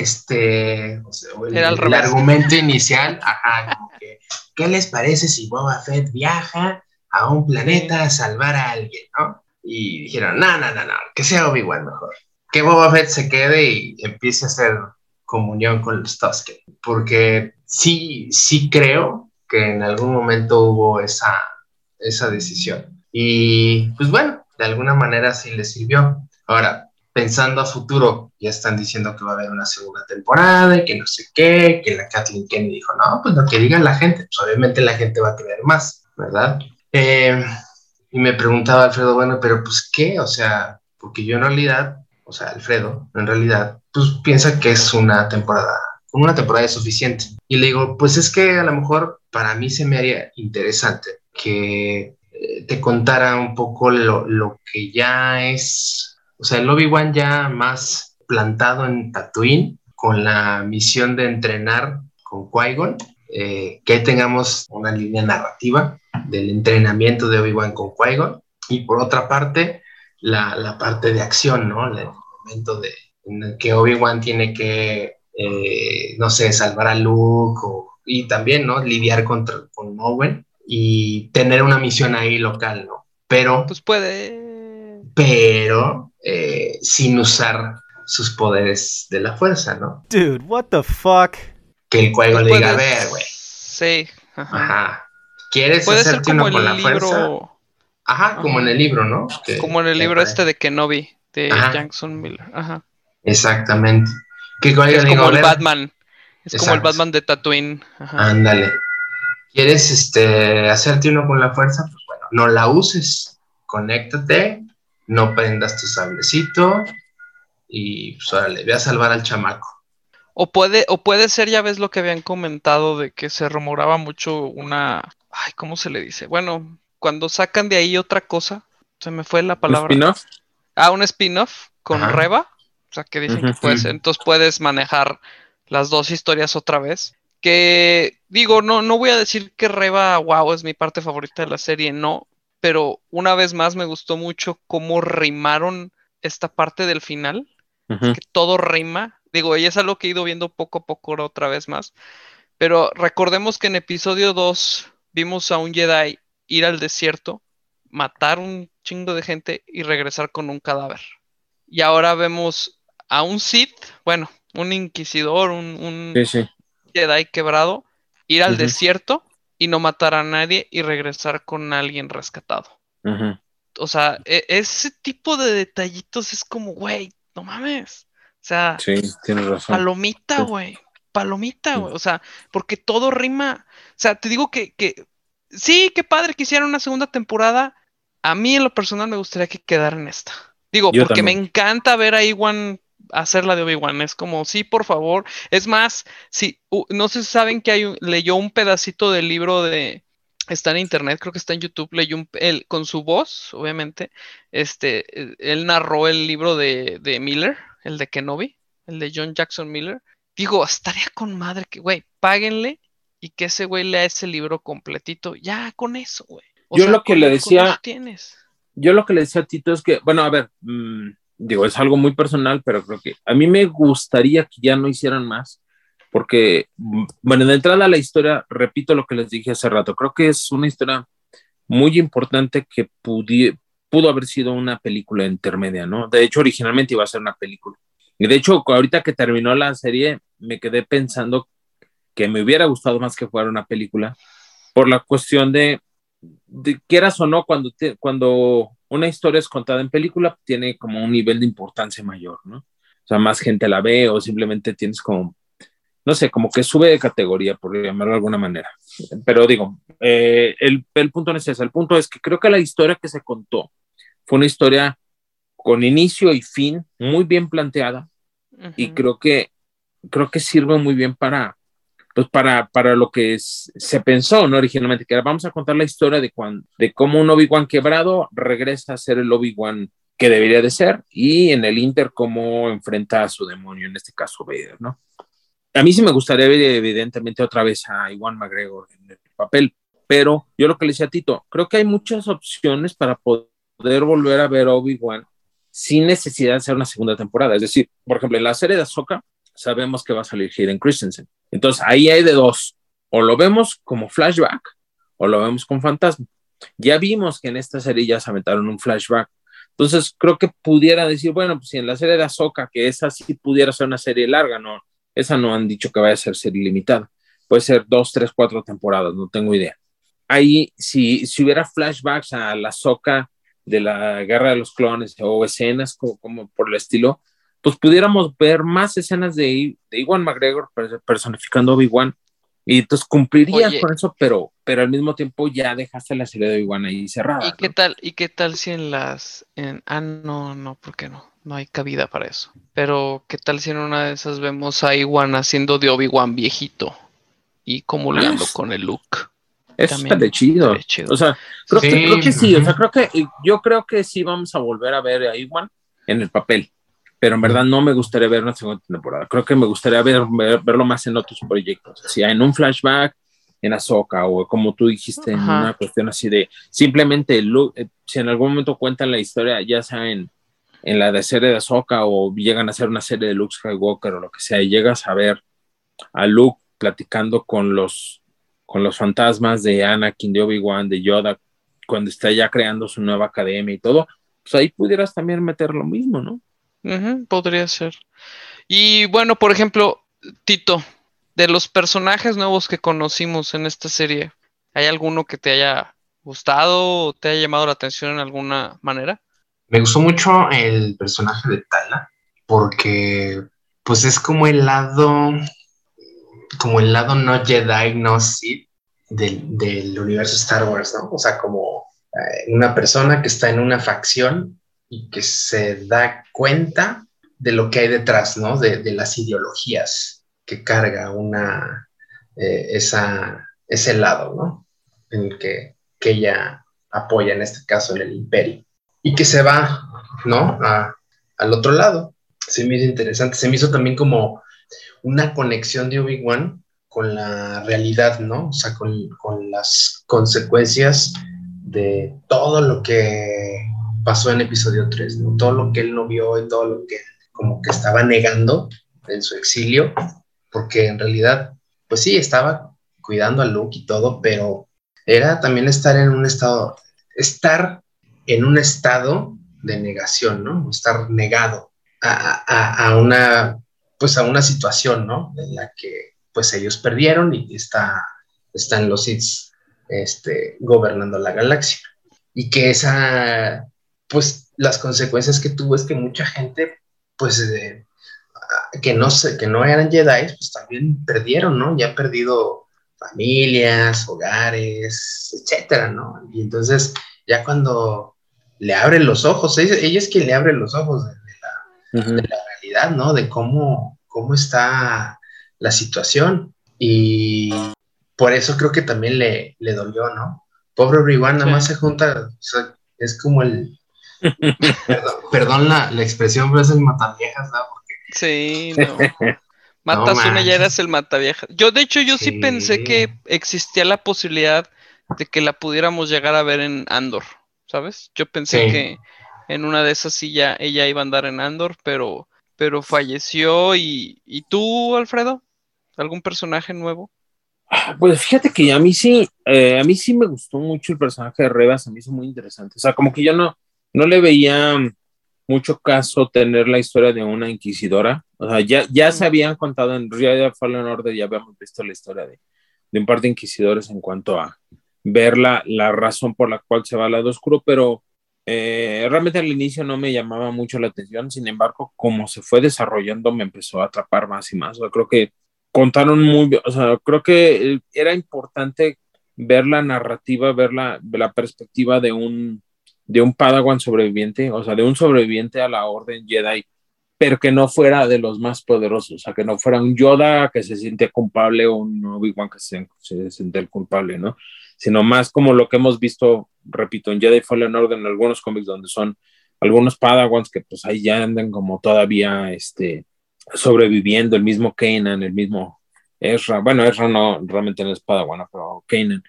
este, o sea, el, Era el revés. argumento inicial, ajá, como que, ¿qué les parece si Boba Fett viaja a un planeta a salvar a alguien, no? Y dijeron, no, no, no, no, que sea Obi-Wan mejor. Que Boba Fett se quede y empiece a hacer comunión con los Tusken. Porque sí, sí creo que en algún momento hubo esa, esa decisión. Y pues bueno, de alguna manera sí le sirvió. Ahora, pensando a futuro, ya están diciendo que va a haber una segunda temporada y que no sé qué, que la Kathleen Kennedy dijo, no, pues lo que diga la gente, pues obviamente la gente va a querer más, ¿verdad? Eh, y me preguntaba Alfredo, bueno, pero pues qué, o sea, porque yo en realidad, o sea, Alfredo, en realidad, pues piensa que es una temporada, una temporada es suficiente. Y le digo, pues es que a lo mejor para mí se me haría interesante que eh, te contara un poco lo, lo que ya es, o sea, el Obi-Wan ya más plantado en Tatooine con la misión de entrenar con Qui-Gon, eh, que tengamos una línea narrativa del entrenamiento de Obi-Wan con Qui-Gon y por otra parte la, la parte de acción, ¿no? El momento de, en el que Obi-Wan tiene que, eh, no sé, salvar a Luke o- y también, ¿no? Lidiar contra, con Owen y tener una misión ahí local, ¿no? Pero, Pues puede. pero, eh, sin usar sus poderes de la fuerza, ¿no? Dude, what the fuck? Que el Qui-Gon le diga, a ver, güey, Sí. Ajá. Ajá. ¿Quieres Puede ser hacerte como uno el con la fuerza? libro, Ajá, como en el libro, ¿no? Que- como en el libro este de Kenobi, de Ajá. Jackson Miller. Ajá. Exactamente. Que es como el Batman. Es como el. Batman de Tatooine. Ajá. Ándale. ¿Quieres este, hacerte uno con la fuerza? Pues bueno, no la uses. Conéctate, no prendas tu sablecito y pues órale, ve a salvar al chamaco. O puede, o puede ser, ya ves lo que habían comentado de que se rumoraba mucho una. Ay, ¿cómo se le dice? Bueno, cuando sacan de ahí otra cosa, se me fue la ¿Un palabra. spin-off? Ah, un spin-off con Ajá. Reba. O sea, que dicen que Ujú. puede ser. Entonces puedes manejar las dos historias otra vez. Que digo, no, no voy a decir que Reba, wow, es mi parte favorita de la serie, no. Pero una vez más me gustó mucho cómo rimaron esta parte del final que todo rima. Digo, y es algo que he ido viendo poco a poco otra vez más. Pero recordemos que en episodio 2 vimos a un Jedi ir al desierto, matar un chingo de gente y regresar con un cadáver. Y ahora vemos a un Sith, bueno, un inquisidor, un, un Sí, sí. Jedi quebrado, ir al desierto y no matar a nadie y regresar con alguien rescatado. O sea, e- ese tipo de detallitos es como, güey, no mames. O sea, Sí, tienes razón. palomita, Sí. güey. Palomita, Sí. güey. O sea, porque todo rima. O sea, te digo que, que sí, qué padre que hicieran una segunda temporada. A mí en lo personal me gustaría que quedara en esta. Digo, Yo porque me encanta ver a Iwan hacer la de Obi-Wan. Es como, sí, por favor. Es más, si u- no sé si saben que hay un- leyó un pedacito del libro de. Está en internet, creo que está en YouTube. Leyó un, él, con su voz, obviamente. Este, eh, él narró el libro de, de Miller, el de Kenobi, el de John Jackson Miller. Digo, estaría con madre que, güey, páguenle y que ese güey lea ese libro completito. Ya con eso, güey. O Yo lo que le decía- tienes. Yo lo que le decía a Tito es que, bueno, a ver, mm, digo, es algo muy personal, pero creo que a mí me gustaría que ya no hicieran más, porque, bueno, de entrada a la historia, repito lo que les dije hace rato, creo que es una historia muy importante que pudo haber sido una película intermedia, ¿no? De hecho, originalmente iba a ser una película. Y de hecho, ahorita que terminó la serie, me quedé pensando que me hubiera gustado más que fuera una película, por la cuestión de, de quieras o no, cuando, te- cuando una historia es contada en película, tiene como un nivel de importancia mayor, ¿no? O sea, más gente la ve o simplemente tienes como, no sé, como que sube de categoría, por llamarlo de alguna manera. Pero digo, eh, el, el punto no es ese, el punto es que creo que la historia que se contó fue una historia con inicio y fin muy bien planteada y Ujú. creo que creo que sirve muy bien para pues para, para lo que es- se pensó no originalmente que vamos a contar la historia de cuan- de cómo un Obi-Wan quebrado regresa a ser el Obi-Wan que debería de ser y en el Inter cómo enfrenta a su demonio en este caso Vader no a mí sí me gustaría ver evidentemente otra vez a Iwan McGregor en el papel pero yo lo que le decía a Tito creo que hay muchas opciones para poder volver a ver a Obi-Wan sin necesidad de hacer una segunda temporada. Es decir, por ejemplo, en la serie de Ahsoka sabemos que va a salir Hayden Christensen. Entonces, ahí hay de dos. O lo vemos como flashback o lo vemos con fantasma. Ya vimos que en esta serie ya se aventaron un flashback. Entonces, creo que pudiera decir, bueno, pues si en la serie de Ahsoka, que esa sí pudiera ser una serie larga, no, esa no han dicho que vaya a ser serie limitada. Puede ser dos, tres, cuatro temporadas, no tengo idea. Ahí, si, si hubiera flashbacks a la Ahsoka de la guerra de los clones o escenas como, como por el estilo, pues pudiéramos ver más escenas de, de Iwan McGregor personificando a Obi-Wan y entonces cumplirías Oye. con eso, pero, pero al mismo tiempo ya dejaste la serie de Obi-Wan ahí cerrada. ¿Y qué ¿no? tal, y qué tal si en las, en, ah, no, no, ¿por qué no? No hay cabida para eso. Pero, ¿qué tal si en una de esas vemos a Iwan haciendo de Obi-Wan viejito y comulgando con el look? Eso está de chido. O sea, creo, Sí, que, creo que sí, o sea, creo que yo creo que sí vamos a volver a ver a Iwan en el papel, pero en verdad no me gustaría ver una segunda temporada. Creo que me gustaría ver, ver- verlo más en otros proyectos, así en un flashback, en Ahsoka o como tú dijiste, en una cuestión así de simplemente lo- eh, si en algún momento cuentan la historia, ya sea en, en la de serie de Ahsoka o llegan a hacer una serie de Luke Skywalker o lo que sea, y llegas a ver a Luke platicando con los con los fantasmas de Anakin, de Obi-Wan, de Yoda, cuando está ya creando su nueva academia y todo, pues ahí pudieras también meter lo mismo, ¿no? Podría ser. Y bueno, por ejemplo, Tito, de los personajes nuevos que conocimos en esta serie, ¿hay alguno que te haya gustado o te haya llamado la atención en alguna manera? Me gustó mucho el personaje de Tala, porque pues es como el lado, como el lado no Jedi, no Sith del, del universo Star Wars, ¿no? O sea, como eh, una persona que está en una facción y que se da cuenta de lo que hay detrás, ¿no? De, de las ideologías que carga una, eh, esa, ese lado, ¿no? En el que, que, ella apoya, en este caso, en el imperio. Y que se va, ¿no? A, al otro lado. Se me hizo interesante. Se me hizo también como una conexión de Obi-Wan con la realidad, ¿no? O sea, con, con las consecuencias de todo lo que pasó en episodio 3, ¿no? Todo lo que él no vio y todo lo que como que estaba negando en su exilio, porque en realidad, pues sí, estaba cuidando a Luke y todo, pero era también estar en un estado, estar en un estado de negación, ¿no? Estar negado a, a, a una, pues a una situación, ¿no? En la que, pues ellos perdieron y está, están los hits este, gobernando la galaxia. Y que esa, pues las consecuencias que tuvo es que mucha gente, pues, eh, que, no sé, que no eran Jedi, pues también perdieron, ¿no? Ya han perdido familias, hogares, etcétera, ¿no? Y entonces, ya cuando le abre los ojos, ella, ella es quien le abre los ojos de, de, la, uh -huh. de la, realidad, ¿no? De cómo, cómo está la situación. Y por eso creo que también le, le dolió, ¿no? Pobre Obi-Wan nada sí. más se junta, o sea, es como el... perdón, perdón la, la, expresión, pero es el mataviejas, ¿no? Porque... Sí, no. Matas no, una y eras el mataviejas. Yo, de hecho, yo sí. sí pensé que existía la posibilidad de que la pudiéramos llegar a ver en Andor, ¿sabes? Yo pensé sí. que en una de esas sí ya ella iba a andar en Andor, pero, pero falleció. Y, ¿Y tú, Alfredo? ¿Algún personaje nuevo? Pues fíjate que a mí sí, eh, a mí sí me gustó mucho el personaje de Rebas, a mí hizo muy interesante. O sea, como que yo no, no le veía mucho caso tener la historia de una inquisidora. O sea, ya, ya se habían contado en Realidad Fallen Order, ya habíamos visto la historia de, de un par de inquisidores en cuanto a ver la, la razón por la cual se va al lado oscuro, pero eh, realmente al inicio no me llamaba mucho la atención. Sin embargo, como se fue desarrollando, me empezó a atrapar más y más. O sea, creo que contaron muy bien, o sea, creo que era importante ver la narrativa, ver la, la perspectiva de un, de un Padawan sobreviviente, o sea, de un sobreviviente a la Orden Jedi, pero que no fuera de los más poderosos, o sea, que no fuera un Yoda que se siente culpable o un Obi-Wan que se, se siente el culpable, ¿no? Sino más como lo que hemos visto, repito, en Jedi Fallen Order, en algunos cómics donde son algunos Padawans que pues ahí ya andan como todavía, este, sobreviviendo, el mismo Kanan, el mismo Ezra, bueno, Ezra no realmente no es Padawan, pero Kanan.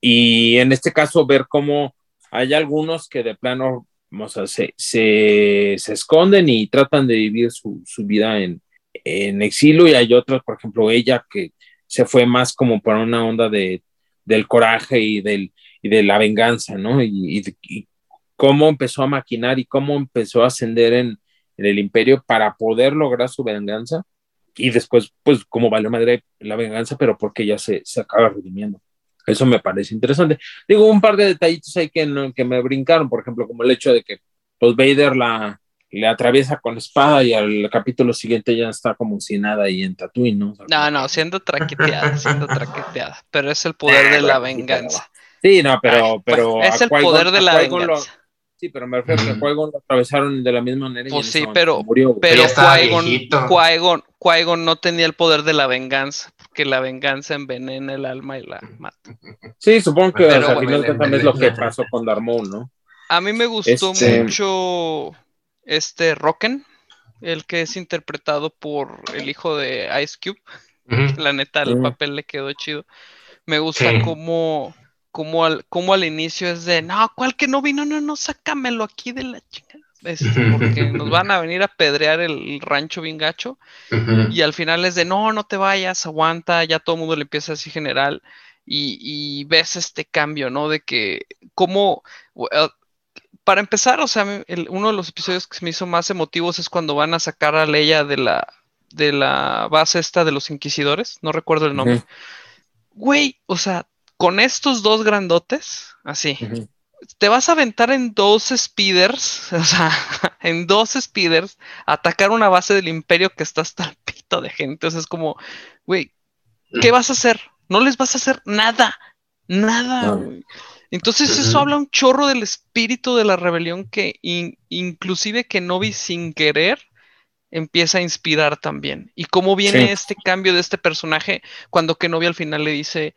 Y en este caso, ver cómo hay algunos que de plano o sea, se, se, esconden y tratan de vivir su, su vida en, en, exilio, y hay otros, por ejemplo, ella que se fue más como para una onda de, del coraje y, del, y de la venganza, ¿no? Y, cómo empezó a maquinar y cómo empezó a ascender en, en el imperio para poder lograr su venganza y después pues como vale madre la venganza pero porque ya se, se acaba redimiendo eso me parece interesante digo un par de detallitos ahí que, no, que me brincaron por ejemplo como el hecho de que pues Vader la le atraviesa con la espada y al capítulo siguiente ya está como sin nada ahí en Tatooine, ¿no? O sea, no, no, siendo traqueteada, siendo traqueteada, pero es el poder de la venganza. Sí, no, pero, pero es el poder de la venganza. Lo, Sí, pero me refiero que Qui-Gon lo atravesaron de la misma manera. Pues sí, pero, murió, pero Qui-Gon Qui no tenía el poder de la venganza, porque la venganza envenena el alma y la mata. Sí, supongo que al final también es lo que pasó con Darmon, ¿no? A mí me gustó este... mucho este Rocken, el que es interpretado por el hijo de Ice Cube. Uh -huh. La neta, el uh -huh. papel le quedó chido. Me gusta sí. cómo como al, como al inicio es de, no, ¿cuál que no vino? No, no, sácamelo aquí de la chingada. Este, porque nos van a venir a pedrear el, rancho bien gacho. Uh -huh. Y al final es de, no, no te vayas, aguanta, ya todo el mundo le empieza así general. Y, y ves este cambio, ¿no? De que, como, uh, para empezar, o sea, el, uno de los episodios que se me hizo más emotivos es cuando van a sacar a Leia de la, de la base esta de los inquisidores, no recuerdo el nombre. Güey, o sea, con estos dos grandotes, así, te vas a aventar en dos speeders, o sea, en dos speeders, atacar una base del imperio que está hasta el pito de gente. O sea, es como, güey, ¿qué vas a hacer? No les vas a hacer nada, nada, güey. Entonces eso habla un chorro del espíritu de la rebelión que inclusive que Novi sin querer empieza a inspirar también. Y cómo viene este cambio de este personaje cuando Kenobi al final le dice,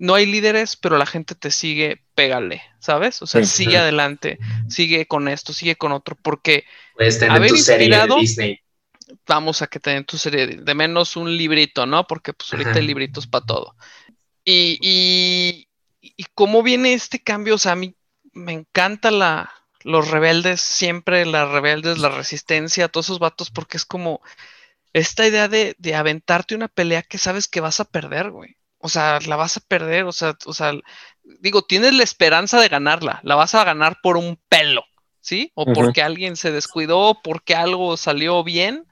no hay líderes, pero la gente te sigue, pégale, ¿sabes? O sea, sigue adelante, sigue con esto, sigue con otro, porque haber inspirado, vamos a que tengan tu serie, de menos un librito, ¿no? Porque pues ahorita hay libritos para todo. Y, y, y cómo viene este cambio, o sea, a mí me encanta la, los rebeldes, siempre las rebeldes, la resistencia, todos esos vatos, porque es como esta idea de, de aventarte una pelea que sabes que vas a perder, güey. O sea, la vas a perder, o sea, o sea, digo, tienes la esperanza de ganarla, la vas a ganar por un pelo, ¿sí? O porque alguien se descuidó, porque algo salió bien,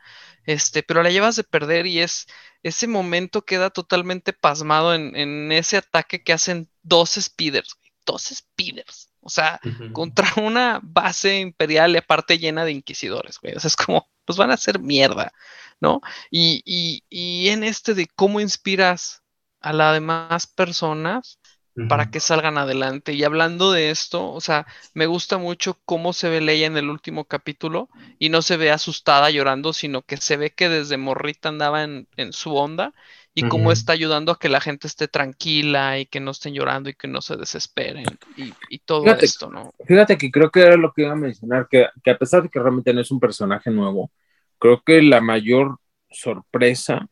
este, pero la llevas de perder y es, ese momento queda totalmente pasmado en, ese ataque que hacen dos speeders, dos speeders, o sea, contra una base imperial y aparte llena de inquisidores, güey, o sea, es como, pues van a hacer mierda, ¿no? Y, y, y en este de cómo inspiras a las demás personas para que salgan adelante. Y hablando de esto, o sea, me gusta mucho cómo se ve Leia en el último capítulo y no se ve asustada llorando, sino que se ve que desde morrita andaba en, su onda y cómo está ayudando a que la gente esté tranquila y que no estén llorando y que no se desesperen y, todo esto, ¿no? Fíjate que creo que era lo que iba a mencionar, que, que a pesar de que realmente no es un personaje nuevo, creo que la mayor sorpresa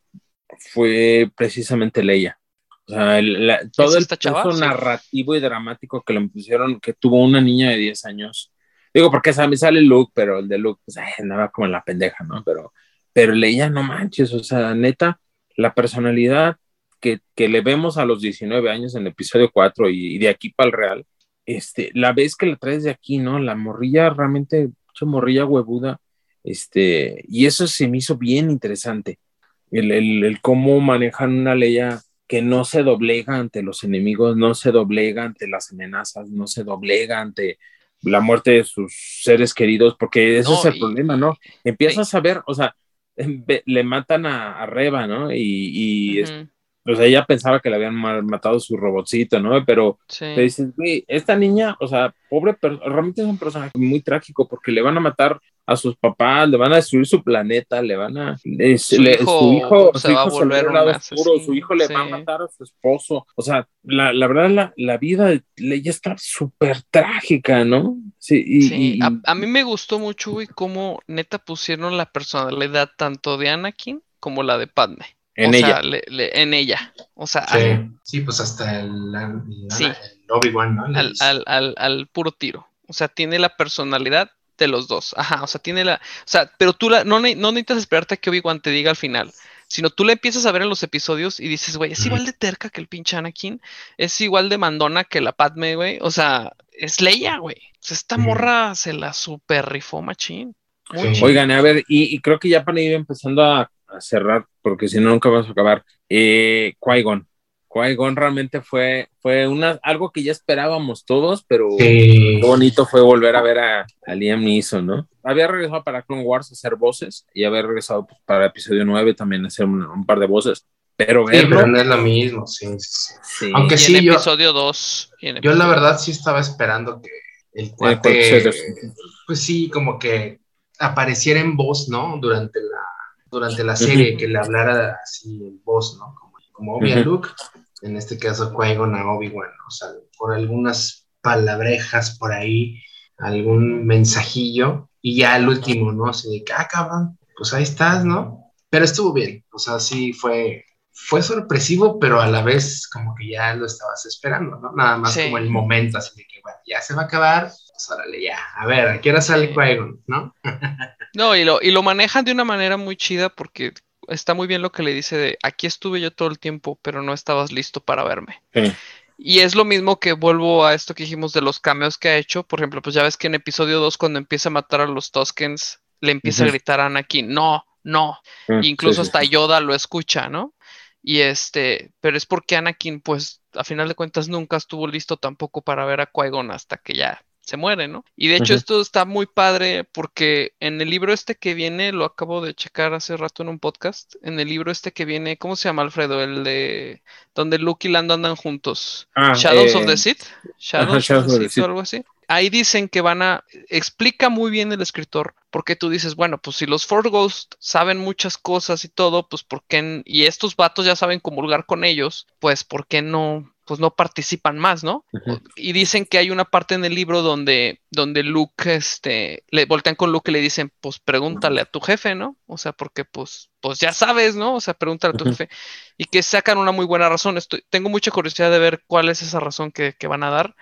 fue precisamente Leia. O sea, todo el peso narrativo y dramático que le pusieron, que tuvo una niña de 10 años. Digo, porque a mí sale Luke, pero el de Luke, pues, nada como en la pendeja, ¿no? Pero, pero Leia, no manches, o sea, neta, la personalidad que, que le vemos a los 19 años en el episodio 4 y, de aquí para el real, este, la vez que la traes de aquí, ¿no? La morrilla realmente, mucha morrilla huevuda, este, y eso se me hizo bien interesante el, cómo manejan una ley que no se doblega ante los enemigos, no se doblega ante las amenazas, no se doblega ante la muerte de sus seres queridos, porque ese es el problema, ¿no? Empiezas a ver, o sea, le matan a, Reba, ¿no? Y, o sea, ella pensaba que le habían matado su robotcito, ¿no? Pero te dices, güey, esta niña, o sea, pobre, pero realmente es un personaje muy trágico porque le van a matar a sus papás, le van a destruir su planeta, le van a... su, hijo, se va a volver un oscuro, su hijo le va a matar a su esposo. O sea, la, la verdad, la, la vida de ella está súper trágica, ¿no? Sí, y, A, mí me gustó mucho, güey, cómo neta pusieron la personalidad tanto de Anakin como la de Padme. En ella. en ella. O sea, sí, pues hasta el, Obi-Wan, ¿no? Al, al, al, al, puro tiro. O sea, tiene la personalidad de los dos. Ajá, o sea, tiene la. O sea, pero tú la, no, no necesitas esperarte a que Obi-Wan te diga al final. Sino tú la empiezas a ver en los episodios y dices, güey, es igual de terca que el pinche Anakin, es igual de mandona que la Padme, güey. O sea, es Leia, güey. O sea, esta morra se la super rifó machín. Oigan, a ver, y, creo que ya para ir empezando a, cerrar, porque si no, nunca vamos a acabar. Eh, Qui-Gon. Qui-Gon realmente fue, fue una, algo que ya esperábamos todos, pero qué bonito fue volver a ver a, Liam Neeson, ¿no? Había regresado para Clone Wars a hacer voces y había regresado pues, para episodio 9 también a hacer un, par de voces. Pero, sí, pero no es lo mismo, sí. Aunque sí, en episodio 2. Yo la verdad sí estaba esperando que el cuate, pues sí, como que apareciera en voz, ¿no? Durante la, durante la serie, que le hablara así en voz, ¿no? Como, como obvia Luke en este caso Qui-Gon a Obi-Wan, o sea, por algunas palabrejas por ahí, algún mensajillo, y ya el último, ¿no? Así de que, ah, cabrón, pues ahí estás, ¿no? Pero estuvo bien, o sea, sí fue, fue sorpresivo, pero a la vez como que ya lo estabas esperando, ¿no? Nada más como el momento, así de que, bueno, ya se va a acabar, pues órale, ya, a ver, ¿a qué hora sale Qui-Gon, no? no, y lo, y lo manejan de una manera muy chida porque está muy bien lo que le dice de aquí estuve yo todo el tiempo, pero no estabas listo para verme. Y es lo mismo que vuelvo a esto que dijimos de los cameos que ha hecho. Por ejemplo, pues ya ves que en episodio 2, cuando empieza a matar a los Toskens, le empieza a gritar a Anakin, no, no. Mm, Incluso sí, hasta. Yoda lo escucha, ¿no? Y este, pero es porque Anakin, pues, a final de cuentas nunca estuvo listo tampoco para ver a Qui-Gon hasta que ya se muere, ¿no? Y de hecho esto está muy padre porque en el libro este que viene, lo acabo de checar hace rato en un podcast, en el libro este que viene, ¿cómo se llama Alfredo? El de donde Luke y Lando andan juntos. Ah, Shadows of eh, the Sith. Shadows, Shadows of the Sith o algo así. Ahí dicen que van a, explica muy bien el escritor, porque tú dices, bueno, pues si los Force Ghost saben muchas cosas y todo, pues ¿por qué? Y estos vatos ya saben comulgar con ellos, pues ¿por qué no? Pues no participan más, ¿no? Y dicen que hay una parte en el libro donde, donde Luke, este, le voltean con Luke y le dicen, pues pregúntale a tu jefe, ¿no? O sea, porque pues, pues ya sabes, ¿no? O sea, pregúntale a tu jefe. Y que sacan una muy buena razón. Estoy, tengo mucha curiosidad de ver cuál es esa razón que, que van a dar.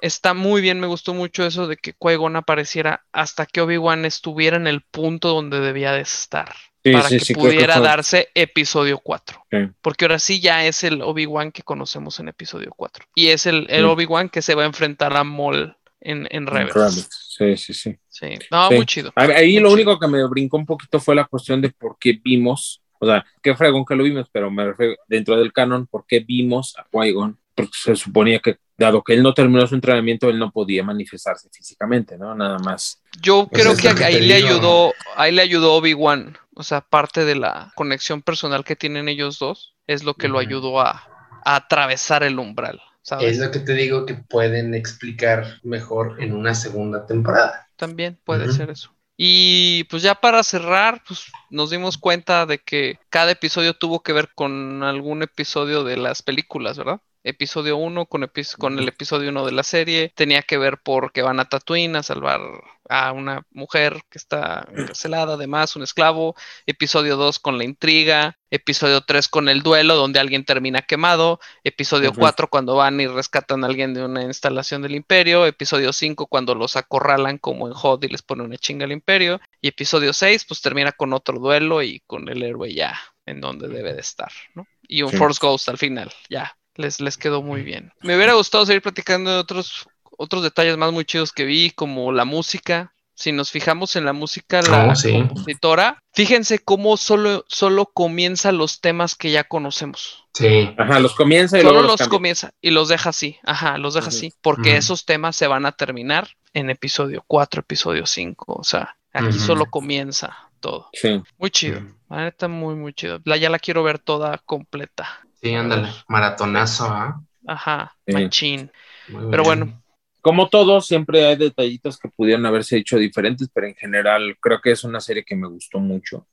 Está muy bien, me gustó mucho eso de que Qui-Gon apareciera hasta que Obi-Wan estuviera en el punto donde debía de estar. Sí, para sí, que sí, creo que pudiera darse episodio 4. Sí. Porque ahora sí ya es el Obi-Wan que conocemos en episodio 4. Y es el, el Sí. Obi-Wan que se va a enfrentar a Maul en, en Rebels. Sí, sí, sí. Sí. No, Sí. muy chido. Ahí Muy lo chido. único que me brincó un poquito fue la cuestión de por qué vimos, o sea, qué fregón que lo vimos, pero me refiero dentro del canon, por qué vimos a Qui-Gon, porque se suponía que, dado que él no terminó su entrenamiento, él no podía manifestarse físicamente, ¿no? Nada más. Yo Pues creo que ahí le ayudó, ahí le ayudó Obi-Wan. O sea, parte de la conexión personal que tienen ellos dos es lo que lo ayudó a, a atravesar el umbral. ¿Sabes? Es lo que te digo que pueden explicar mejor en una segunda temporada. También puede ser eso. Y pues ya para cerrar, pues nos dimos cuenta de que cada episodio tuvo que ver con algún episodio de las películas, ¿verdad? Episodio 1 con, epi- con el episodio 1 de la serie, tenía que ver porque van a Tatooine a salvar a una mujer que está encarcelada, además un esclavo, episodio 2 con la intriga, episodio 3 con el duelo donde alguien termina quemado, episodio Ujú. 4 cuando van y rescatan a alguien de una instalación del imperio, episodio 5 cuando los acorralan como en HOD y les ponen una chinga al imperio, y episodio 6 pues termina con otro duelo y con el héroe ya en donde debe de estar, ¿no? Y un Sí. Force Ghost al final, ya, les, les quedó muy bien. Me hubiera gustado seguir platicando de otros, otros detalles más muy chidos que vi, como la música. Si nos fijamos en la música, la Oh, sí. compositora, fíjense cómo solo, solo comienza los temas que ya conocemos. Sí. Ajá, los comienza y Solo luego los los comienza y los deja así. Ajá, los deja así. Porque esos temas se van a terminar en episodio 4, episodio 5. O sea, aquí solo comienza todo. Sí. Muy chido. La neta, muy, muy chido. La, ya la quiero ver toda completa. Sí, ándale. Maratonazo, ¿ah? Ajá, Sí. machín. Muy Pero bien. bueno, Como todo, siempre hay detallitos que pudieron haberse hecho diferentes, pero en general creo que es una serie que me gustó mucho.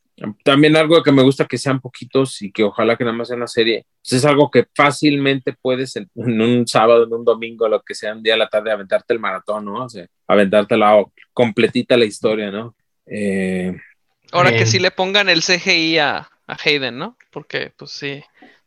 También algo que me gusta que sean poquitos y que ojalá que nada más sea una serie, pues es algo que fácilmente puedes en, en un sábado, en un domingo, lo que sea, un día a la tarde, aventarte el maratón, ¿no? O sea, aventarte la completita la historia, ¿no? Eh, ahora que sí le pongan el CGI a, a Hayden, ¿no? Porque, pues sí,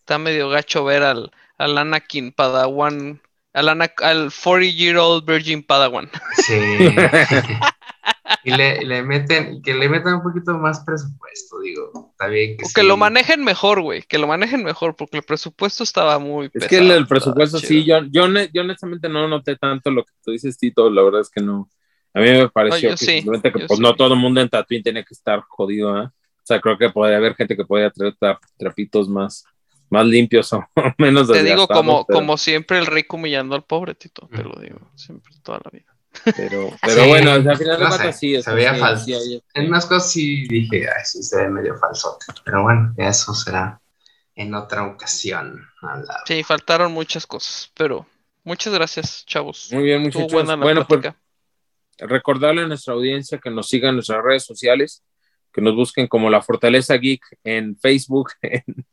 está medio gacho ver al, al Anakin Padawan, al, Ana- al 40-year-old Virgin Padawan. Sí. y le, le meten, que le metan un poquito más presupuesto, digo. Está bien que O que lo manejen mejor, güey, que lo manejen mejor, porque el presupuesto estaba muy es pesado. que el, presupuesto, sí, yo, yo, yo honestamente no noté tanto lo que tú dices, Tito, la verdad es que no. A mí me pareció yo que sí, simplemente que yo pues sí. no todo el mundo en Tatooine tiene que estar jodido, ¿eh? O sea, creo que podría haber gente que podría traer tra- trapitos más, más limpios o menos Te digo, como, pero, como siempre, el rico humillando al pobre, Tito, te lo digo, siempre, toda la vida. pero, pero Sí, bueno, al final de no sé, sí, se veía falso. sí En unas cosas sí dije, ay, sí se ve medio falsote. Pero bueno, eso será en otra ocasión. hablar. Sí, faltaron muchas cosas, pero muchas gracias, chavos. Muy bien, buena la Bueno, pues recordarle a nuestra audiencia que nos sigan en nuestras redes sociales, que nos busquen como La Fortaleza Geek en Facebook. ¿En, ¿en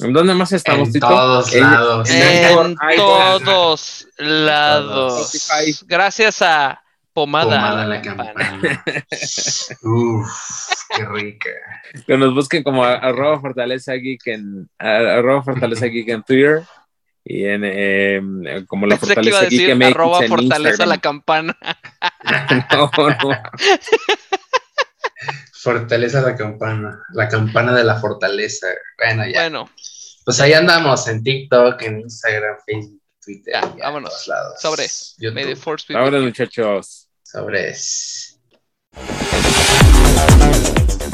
dónde más estamos, En Tito? todos En- lados. en todos lados. Spotify. Gracias a Pomada, Pomada la campana. campana. Uf, qué rica. que nos busquen como arroba Fortaleza Geek en arroba Fortaleza Geek en Twitter y en eh, como la Pensé que iba a Fortaleza Geek decir MX arroba en fortaleza la campana. no, no. Fortaleza la campana. La campana de la fortaleza. Bueno, ya. Bueno, Pues ahí andamos en TikTok, en Instagram, Facebook, Twitter. Ya, ya, vámonos. Todos lados. sobre. The force muchachos. Sobres.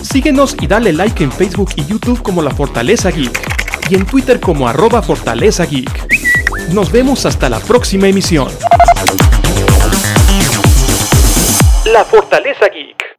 Síguenos y dale like en Facebook y YouTube como La Fortaleza Geek y en Twitter como arroba Fortaleza Geek. Nos vemos hasta la próxima emisión. La Fortaleza Geek.